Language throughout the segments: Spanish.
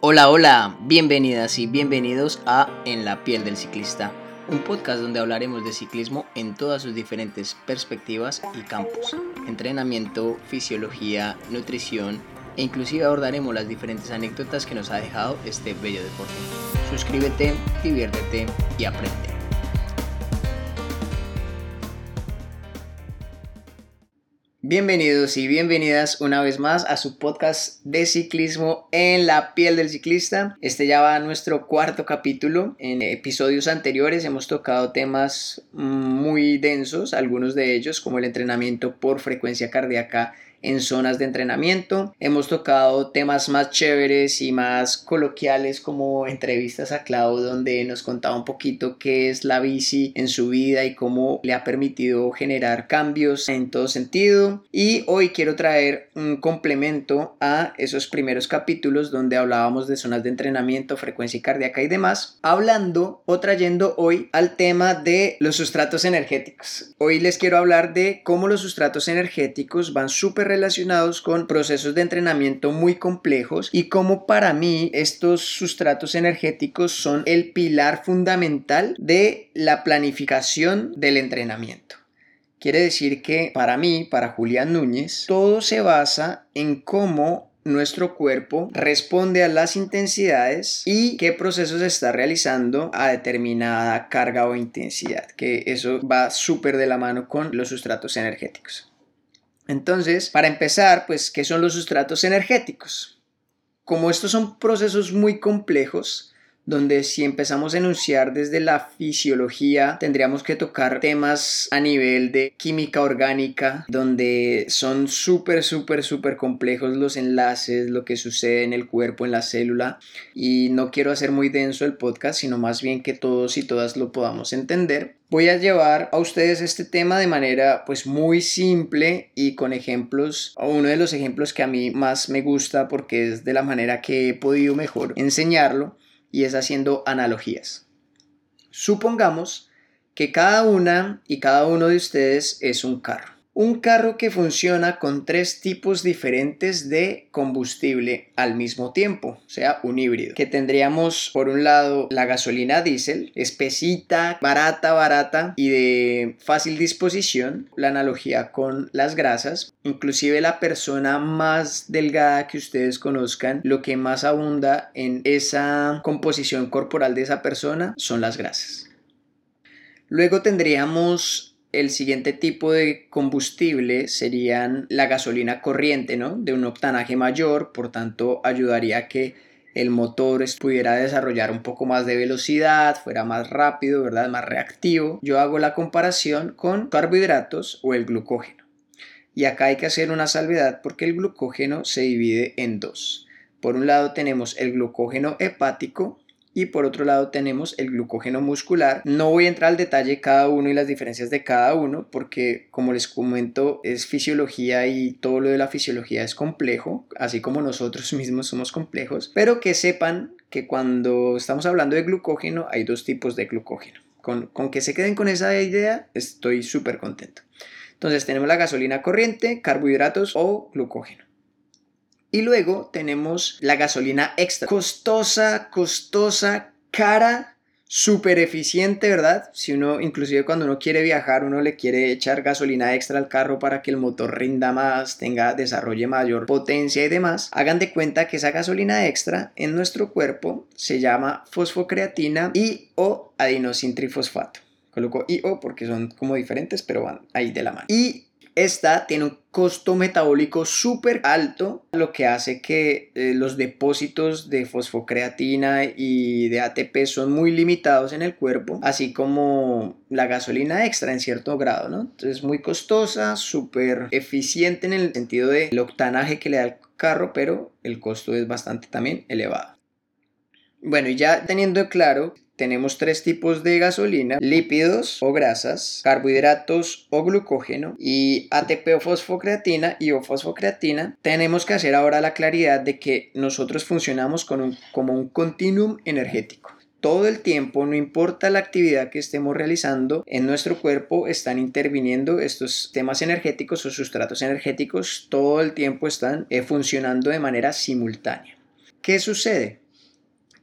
Hola, hola, bienvenidas y bienvenidos a En la piel del ciclista, un podcast donde hablaremos de ciclismo en todas sus diferentes perspectivas y campos, entrenamiento, fisiología, nutrición e inclusive abordaremos las diferentes anécdotas que nos ha dejado este bello deporte. Suscríbete, diviértete y aprende. Bienvenidos y bienvenidas una vez más a su podcast de ciclismo en la piel del ciclista. Este ya va nuestro cuarto capítulo. En episodios anteriores hemos tocado temas muy densos, algunos de ellos como el entrenamiento por frecuencia cardíaca en zonas de entrenamiento. Hemos tocado temas más chéveres y más coloquiales como entrevistas a Clau donde nos contaba un poquito qué es la bici en su vida y cómo le ha permitido generar cambios en todo sentido. Y hoy quiero traer un complemento a esos primeros capítulos donde hablábamos de zonas de entrenamiento, frecuencia cardíaca y demás, hablando o trayendo hoy al tema de los sustratos energéticos. Hoy les quiero hablar de cómo los sustratos energéticos van súper relacionados con procesos de entrenamiento muy complejos y como para mí estos sustratos energéticos son el pilar fundamental de la planificación del entrenamiento. Quiere decir que para mí, para Julián Núñez, todo se basa en cómo nuestro cuerpo responde a las intensidades y qué procesos está realizando a determinada carga o intensidad, que eso va súper de la mano con los sustratos energéticos. Entonces, para empezar, pues, ¿qué son los sustratos energéticos? Como estos son procesos muy complejos, donde si empezamos a enunciar desde la fisiología, tendríamos que tocar temas a nivel de química orgánica, donde son súper, súper, súper complejos los enlaces, lo que sucede en el cuerpo, en la célula, y no quiero hacer muy denso el podcast, sino más bien que todos y todas lo podamos entender. Voy a llevar a ustedes este tema de manera pues muy simple y con ejemplos, uno de los ejemplos que a mí más me gusta porque es de la manera que he podido mejor enseñarlo y es haciendo analogías. Supongamos que cada una y cada uno de ustedes es un carro un carro que funciona con tres tipos diferentes de combustible al mismo tiempo, o sea, un híbrido. Que tendríamos por un lado la gasolina diésel, espesita, barata, barata y de fácil disposición, la analogía con las grasas, inclusive la persona más delgada que ustedes conozcan, lo que más abunda en esa composición corporal de esa persona son las grasas. Luego tendríamos el siguiente tipo de combustible serían la gasolina corriente, ¿no? De un octanaje mayor, por tanto ayudaría a que el motor pudiera desarrollar un poco más de velocidad, fuera más rápido, ¿verdad? Más reactivo. Yo hago la comparación con carbohidratos o el glucógeno. Y acá hay que hacer una salvedad porque el glucógeno se divide en dos. Por un lado tenemos el glucógeno hepático y por otro lado tenemos el glucógeno muscular. No voy a entrar al detalle de cada uno y las diferencias de cada uno porque como les comento es fisiología y todo lo de la fisiología es complejo, así como nosotros mismos somos complejos, pero que sepan que cuando estamos hablando de glucógeno hay dos tipos de glucógeno. Con, con que se queden con esa idea estoy súper contento. Entonces tenemos la gasolina corriente, carbohidratos o glucógeno. Y luego tenemos la gasolina extra. Costosa, costosa, cara, súper eficiente, ¿verdad? Si uno, inclusive cuando uno quiere viajar, uno le quiere echar gasolina extra al carro para que el motor rinda más, tenga, desarrolle mayor potencia y demás. Hagan de cuenta que esa gasolina extra en nuestro cuerpo se llama fosfocreatina y o adenosintrifosfato. Coloco IO porque son como diferentes, pero van ahí de la mano. Y esta tiene un costo metabólico súper alto, lo que hace que eh, los depósitos de fosfocreatina y de ATP son muy limitados en el cuerpo, así como la gasolina extra en cierto grado, ¿no? Entonces es muy costosa, súper eficiente en el sentido del octanaje que le da el carro, pero el costo es bastante también elevado. Bueno, y ya teniendo claro tenemos tres tipos de gasolina, lípidos o grasas, carbohidratos o glucógeno y ATP o fosfocreatina y o fosfocreatina. Tenemos que hacer ahora la claridad de que nosotros funcionamos con un, como un continuum energético. Todo el tiempo, no importa la actividad que estemos realizando, en nuestro cuerpo están interviniendo estos temas energéticos o sustratos energéticos, todo el tiempo están eh, funcionando de manera simultánea. ¿Qué sucede?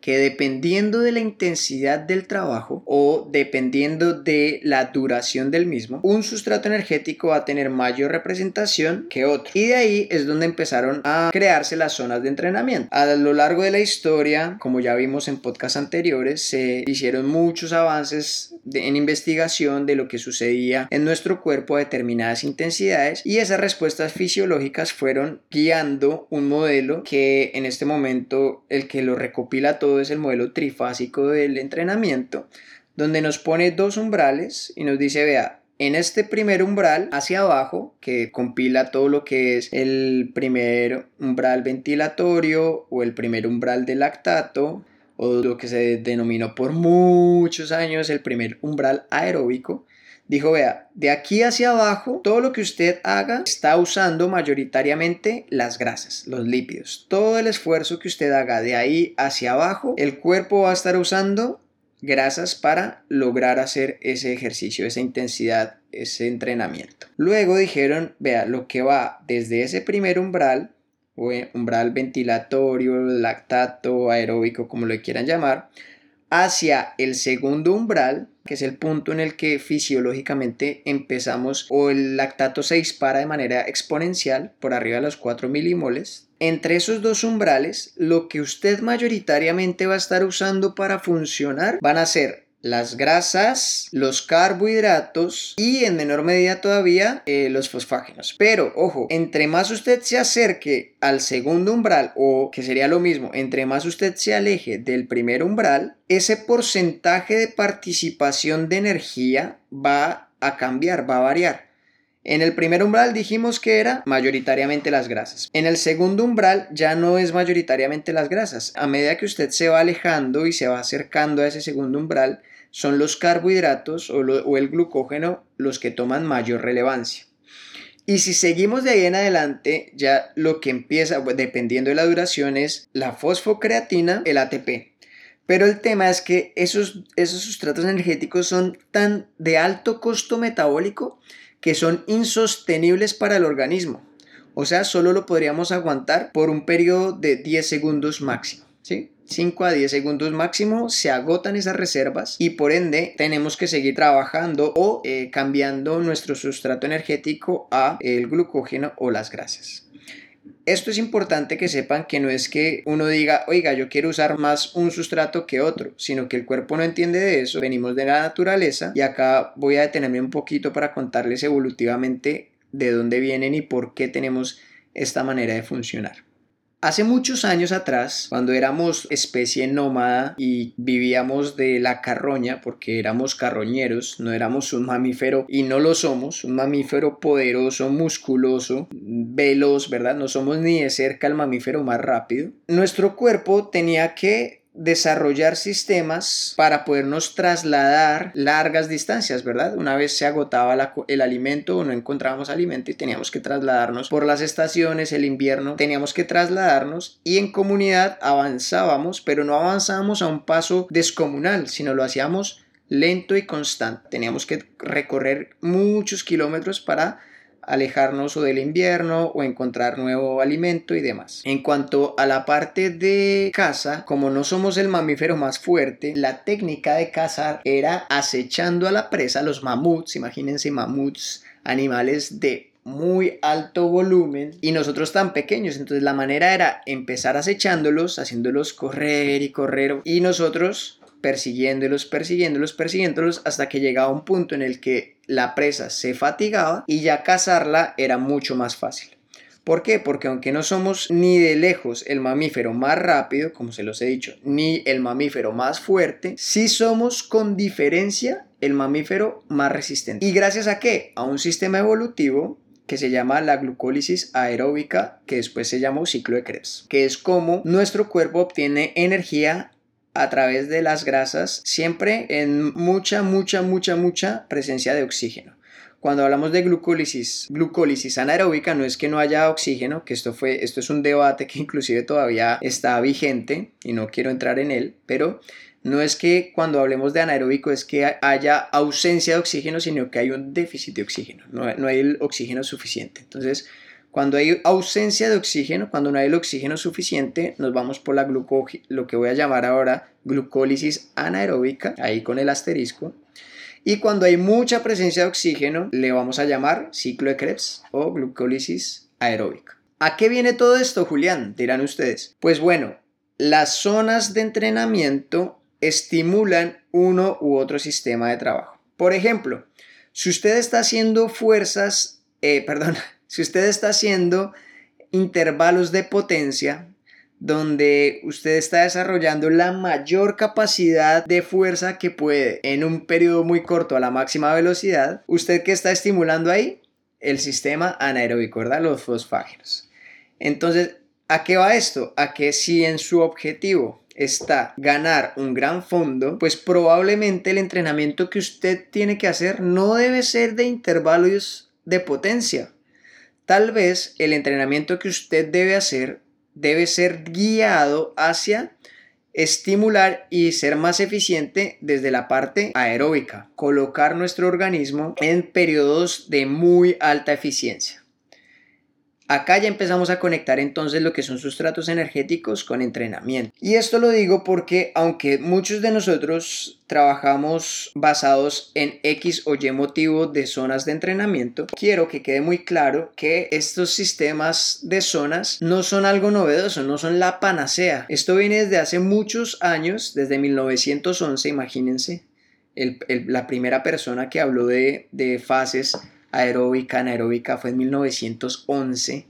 Que dependiendo de la intensidad del trabajo o dependiendo de la duración del mismo, un sustrato energético va a tener mayor representación que otro. Y de ahí es donde empezaron a crearse las zonas de entrenamiento. A lo largo de la historia, como ya vimos en podcasts anteriores, se hicieron muchos avances en investigación de lo que sucedía en nuestro cuerpo a determinadas intensidades y esas respuestas fisiológicas fueron guiando un modelo que en este momento el que lo recopila todo es el modelo trifásico del entrenamiento, donde nos pone dos umbrales y nos dice, vea, en este primer umbral hacia abajo, que compila todo lo que es el primer umbral ventilatorio o el primer umbral de lactato, o lo que se denominó por muchos años el primer umbral aeróbico, Dijo, vea, de aquí hacia abajo, todo lo que usted haga está usando mayoritariamente las grasas, los lípidos. Todo el esfuerzo que usted haga de ahí hacia abajo, el cuerpo va a estar usando grasas para lograr hacer ese ejercicio, esa intensidad, ese entrenamiento. Luego dijeron, vea, lo que va desde ese primer umbral, umbral ventilatorio, lactato, aeróbico, como lo quieran llamar, hacia el segundo umbral, que es el punto en el que fisiológicamente empezamos o el lactato se dispara de manera exponencial por arriba de los 4 milimoles. Entre esos dos umbrales, lo que usted mayoritariamente va a estar usando para funcionar van a ser las grasas, los carbohidratos y en menor medida todavía eh, los fosfágenos. Pero ojo, entre más usted se acerque al segundo umbral o que sería lo mismo, entre más usted se aleje del primer umbral, ese porcentaje de participación de energía va a cambiar, va a variar. En el primer umbral dijimos que era mayoritariamente las grasas. En el segundo umbral ya no es mayoritariamente las grasas. A medida que usted se va alejando y se va acercando a ese segundo umbral, son los carbohidratos o, el glucógeno los que toman mayor relevancia. Y si seguimos de ahí en adelante, ya lo que empieza, dependiendo de la duración, es la fosfocreatina, el ATP. Pero el tema es que esos, esos sustratos energéticos son tan de alto costo metabólico que son insostenibles para el organismo. O sea, solo lo podríamos aguantar por un periodo de 10 segundos máximo. ¿sí? 5 a 10 segundos máximo se agotan esas reservas y por ende tenemos que seguir trabajando o eh, cambiando nuestro sustrato energético a el glucógeno o las grasas. Esto es importante que sepan que no es que uno diga, oiga, yo quiero usar más un sustrato que otro, sino que el cuerpo no entiende de eso, venimos de la naturaleza y acá voy a detenerme un poquito para contarles evolutivamente de dónde vienen y por qué tenemos esta manera de funcionar. Hace muchos años atrás, cuando éramos especie nómada y vivíamos de la carroña, porque éramos carroñeros, no éramos un mamífero y no lo somos, un mamífero poderoso, musculoso, veloz, ¿verdad? No somos ni de cerca el mamífero más rápido. Nuestro cuerpo tenía que desarrollar sistemas para podernos trasladar largas distancias, ¿verdad? Una vez se agotaba el alimento o no encontrábamos alimento y teníamos que trasladarnos por las estaciones, el invierno, teníamos que trasladarnos y en comunidad avanzábamos, pero no avanzábamos a un paso descomunal, sino lo hacíamos lento y constante. Teníamos que recorrer muchos kilómetros para alejarnos o del invierno o encontrar nuevo alimento y demás. En cuanto a la parte de caza, como no somos el mamífero más fuerte, la técnica de cazar era acechando a la presa, los mamuts, imagínense mamuts, animales de muy alto volumen y nosotros tan pequeños. Entonces la manera era empezar acechándolos, haciéndolos correr y correr y nosotros persiguiéndolos, persiguiéndolos, persiguiéndolos hasta que llegaba un punto en el que la presa se fatigaba y ya cazarla era mucho más fácil. ¿Por qué? Porque aunque no somos ni de lejos el mamífero más rápido, como se los he dicho, ni el mamífero más fuerte, sí somos con diferencia el mamífero más resistente. ¿Y gracias a qué? A un sistema evolutivo que se llama la glucólisis aeróbica, que después se llamó ciclo de Krebs, que es como nuestro cuerpo obtiene energía a través de las grasas, siempre en mucha, mucha, mucha, mucha presencia de oxígeno. Cuando hablamos de glucólisis, glucólisis anaeróbica, no es que no haya oxígeno, que esto, fue, esto es un debate que inclusive todavía está vigente y no quiero entrar en él, pero no es que cuando hablemos de anaeróbico es que haya ausencia de oxígeno, sino que hay un déficit de oxígeno, no, no hay el oxígeno suficiente. Entonces, Cuando hay ausencia de oxígeno, cuando no hay el oxígeno suficiente, nos vamos por la gluco lo que voy a llamar ahora glucólisis anaeróbica, ahí con el asterisco. Y cuando hay mucha presencia de oxígeno, le vamos a llamar ciclo de Krebs o glucólisis aeróbica. ¿A qué viene todo esto, Julián? Dirán ustedes. Pues bueno, las zonas de entrenamiento estimulan uno u otro sistema de trabajo. Por ejemplo, si usted está haciendo fuerzas, eh, perdón, si usted está haciendo intervalos de potencia, donde usted está desarrollando la mayor capacidad de fuerza que puede en un periodo muy corto a la máxima velocidad, ¿usted qué está estimulando ahí? El sistema anaeróbico, ¿verdad? Los fosfágenos. Entonces, ¿a qué va esto? A que si en su objetivo está ganar un gran fondo, pues probablemente el entrenamiento que usted tiene que hacer no debe ser de intervalos de potencia. Tal vez el entrenamiento que usted debe hacer debe ser guiado hacia estimular y ser más eficiente desde la parte aeróbica, colocar nuestro organismo en periodos de muy alta eficiencia. Acá ya empezamos a conectar entonces lo que son sustratos energéticos con entrenamiento. Y esto lo digo porque aunque muchos de nosotros trabajamos basados en X o Y motivo de zonas de entrenamiento, quiero que quede muy claro que estos sistemas de zonas no son algo novedoso, no son la panacea. Esto viene desde hace muchos años, desde 1911, imagínense. la primera persona que habló de, de fases aeróbica, anaeróbica fue en 1911.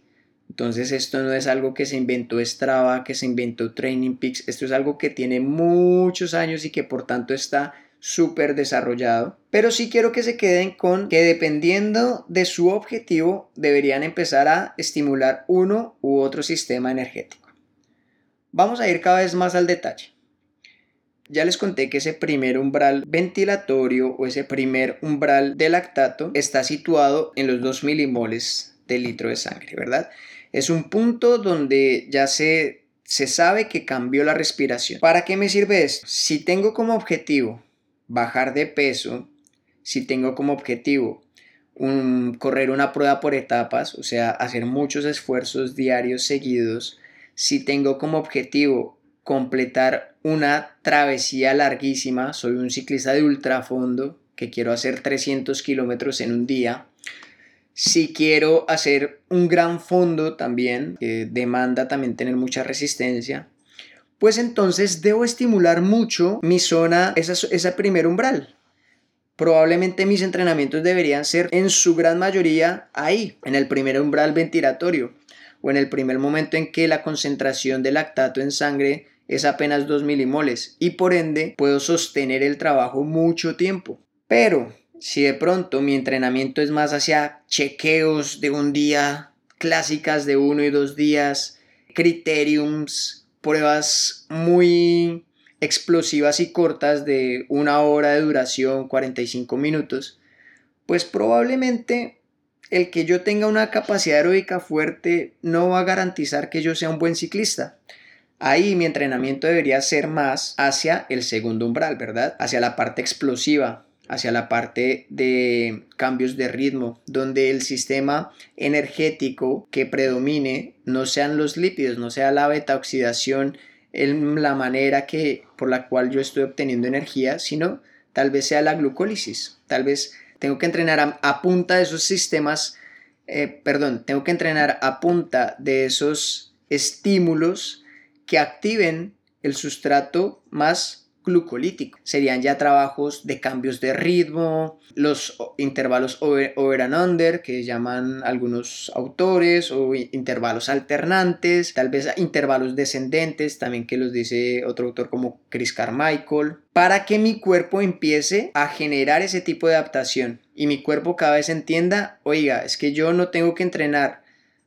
Entonces esto no es algo que se inventó Strava, que se inventó Training Peaks, esto es algo que tiene muchos años y que por tanto está súper desarrollado. Pero sí quiero que se queden con que dependiendo de su objetivo deberían empezar a estimular uno u otro sistema energético. Vamos a ir cada vez más al detalle. Ya les conté que ese primer umbral ventilatorio o ese primer umbral de lactato está situado en los 2 milimoles de litro de sangre, ¿verdad? Es un punto donde ya se, se sabe que cambió la respiración. ¿Para qué me sirve esto? Si tengo como objetivo bajar de peso, si tengo como objetivo correr una prueba por etapas, o sea, hacer muchos esfuerzos diarios seguidos, si tengo como objetivo completar una travesía larguísima. Soy un ciclista de ultrafondo que quiero hacer 300 kilómetros en un día. Si quiero hacer un gran fondo también, que demanda también tener mucha resistencia, pues entonces debo estimular mucho mi zona, esa, esa primer umbral. Probablemente mis entrenamientos deberían ser en su gran mayoría ahí, en el primer umbral ventilatorio o en el primer momento en que la concentración de lactato en sangre es apenas 2 milimoles y por ende puedo sostener el trabajo mucho tiempo. Pero si de pronto mi entrenamiento es más hacia chequeos de un día, clásicas de uno y dos días, criteriums, pruebas muy explosivas y cortas de una hora de duración, 45 minutos, pues probablemente el que yo tenga una capacidad aeróbica fuerte no va a garantizar que yo sea un buen ciclista. Ahí mi entrenamiento debería ser más hacia el segundo umbral, ¿verdad? Hacia la parte explosiva, hacia la parte de cambios de ritmo, donde el sistema energético que predomine no sean los lípidos, no sea la beta oxidación en la manera que por la cual yo estoy obteniendo energía, sino tal vez sea la glucólisis. Tal vez tengo que entrenar a, punta de esos sistemas, eh, perdón, tengo que entrenar a punta de esos estímulos que activen el sustrato más glucolítico. Serían ya trabajos de cambios de ritmo, los intervalos over, and under que llaman algunos autores o intervalos alternantes, tal vez intervalos descendentes también que los dice otro autor como Chris Carmichael, para que mi cuerpo empiece a generar ese tipo de adaptación y mi cuerpo cada vez entienda, oiga, es que yo no tengo que entrenar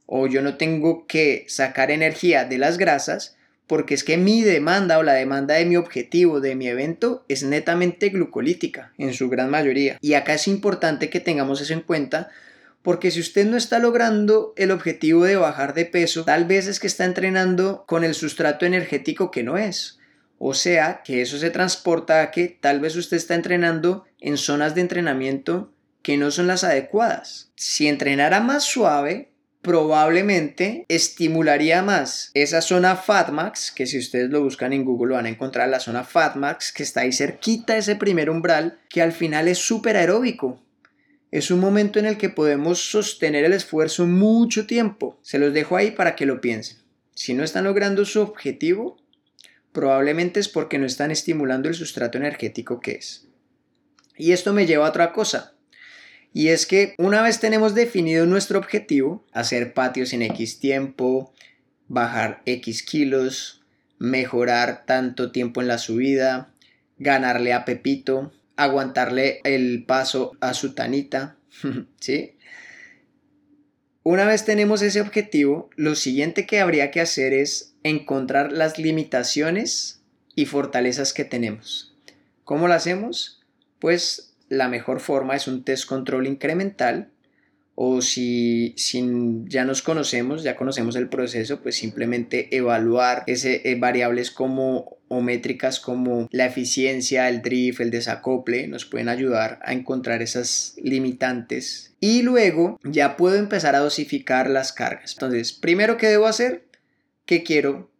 o yo no tengo que sacar energía de las grasas, porque es que mi demanda o la demanda de mi objetivo, de mi evento, es netamente glucolítica en su gran mayoría. Y acá es importante que tengamos eso en cuenta porque si usted no está logrando el objetivo de bajar de peso, tal vez es que está entrenando con el sustrato energético que no es. O sea, que eso se transporta a que tal vez usted está entrenando en zonas de entrenamiento que no son las adecuadas. Si entrenara más suave, probablemente estimularía más esa zona FATMAX, que si ustedes lo buscan en Google van a encontrar la zona FATMAX, que está ahí cerquita ese primer umbral, que al final es súper aeróbico. Es un momento en el que podemos sostener el esfuerzo mucho tiempo. Se los dejo ahí para que lo piensen. Si no están logrando su objetivo, probablemente es porque no están estimulando el sustrato energético que es. Y esto me lleva a otra cosa. Y es que una vez tenemos definido nuestro objetivo, hacer patios en X tiempo, bajar X kilos, mejorar tanto tiempo en la subida, ganarle a Pepito, aguantarle el paso a su tanita, ¿sí? Una vez tenemos ese objetivo, lo siguiente que habría que hacer es encontrar las limitaciones y fortalezas que tenemos. ¿Cómo lo hacemos? Pues la mejor forma es un test control incremental o si, ya nos conocemos, ya conocemos el proceso, pues simplemente evaluar ese, eh, variables como o métricas como la eficiencia, el drift, el desacople, nos pueden ayudar a encontrar esas limitantes. Y luego ya puedo empezar a dosificar las cargas. Entonces, primero, ¿qué debo hacer? ¿Qué quiero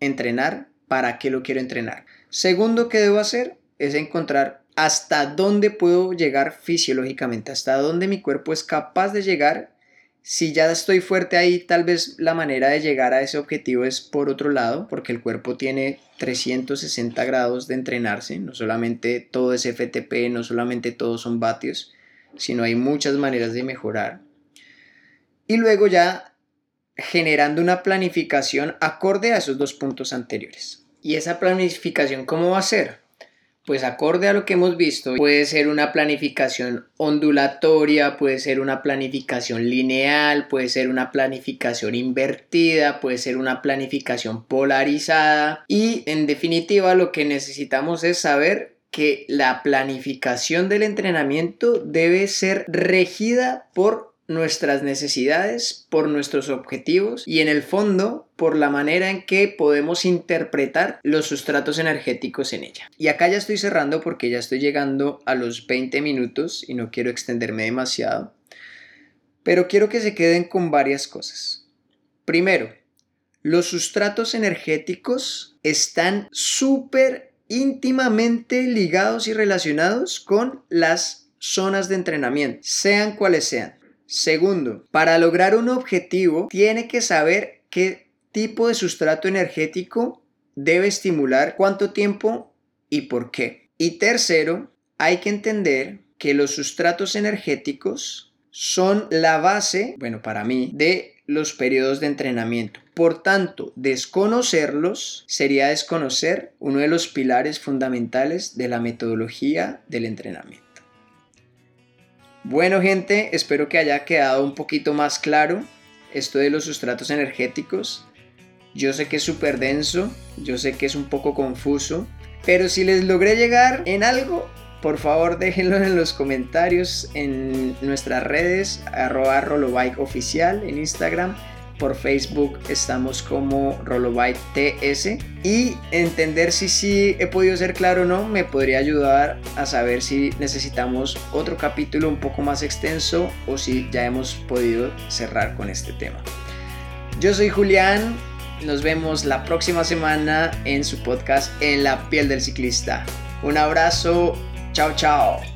entrenar? ¿Para qué lo quiero entrenar? Segundo, ¿qué debo hacer? Es encontrar hasta dónde puedo llegar fisiológicamente, hasta dónde mi cuerpo es capaz de llegar. Si ya estoy fuerte ahí, tal vez la manera de llegar a ese objetivo es por otro lado, porque el cuerpo tiene 360 grados de entrenarse, no solamente todo es FTP, no solamente todos son vatios, sino hay muchas maneras de mejorar. Y luego ya generando una planificación acorde a esos dos puntos anteriores. ¿Y esa planificación cómo va a ser? Pues acorde a lo que hemos visto, puede ser una planificación ondulatoria, puede ser una planificación lineal, puede ser una planificación invertida, puede ser una planificación polarizada. Y en definitiva lo que necesitamos es saber que la planificación del entrenamiento debe ser regida por nuestras necesidades, por nuestros objetivos y en el fondo por la manera en que podemos interpretar los sustratos energéticos en ella. Y acá ya estoy cerrando porque ya estoy llegando a los 20 minutos y no quiero extenderme demasiado, pero quiero que se queden con varias cosas. Primero, los sustratos energéticos están súper íntimamente ligados y relacionados con las zonas de entrenamiento, sean cuales sean. Segundo, para lograr un objetivo tiene que saber qué tipo de sustrato energético debe estimular, cuánto tiempo y por qué. Y tercero, hay que entender que los sustratos energéticos son la base, bueno, para mí, de los periodos de entrenamiento. Por tanto, desconocerlos sería desconocer uno de los pilares fundamentales de la metodología del entrenamiento. Bueno gente, espero que haya quedado un poquito más claro esto de los sustratos energéticos. Yo sé que es súper denso, yo sé que es un poco confuso, pero si les logré llegar en algo, por favor déjenlo en los comentarios en nuestras redes, arroba oficial en Instagram por Facebook estamos como Rollobyte TS y entender si sí he podido ser claro o no me podría ayudar a saber si necesitamos otro capítulo un poco más extenso o si ya hemos podido cerrar con este tema. Yo soy Julián, nos vemos la próxima semana en su podcast En la piel del ciclista. Un abrazo, chao chao.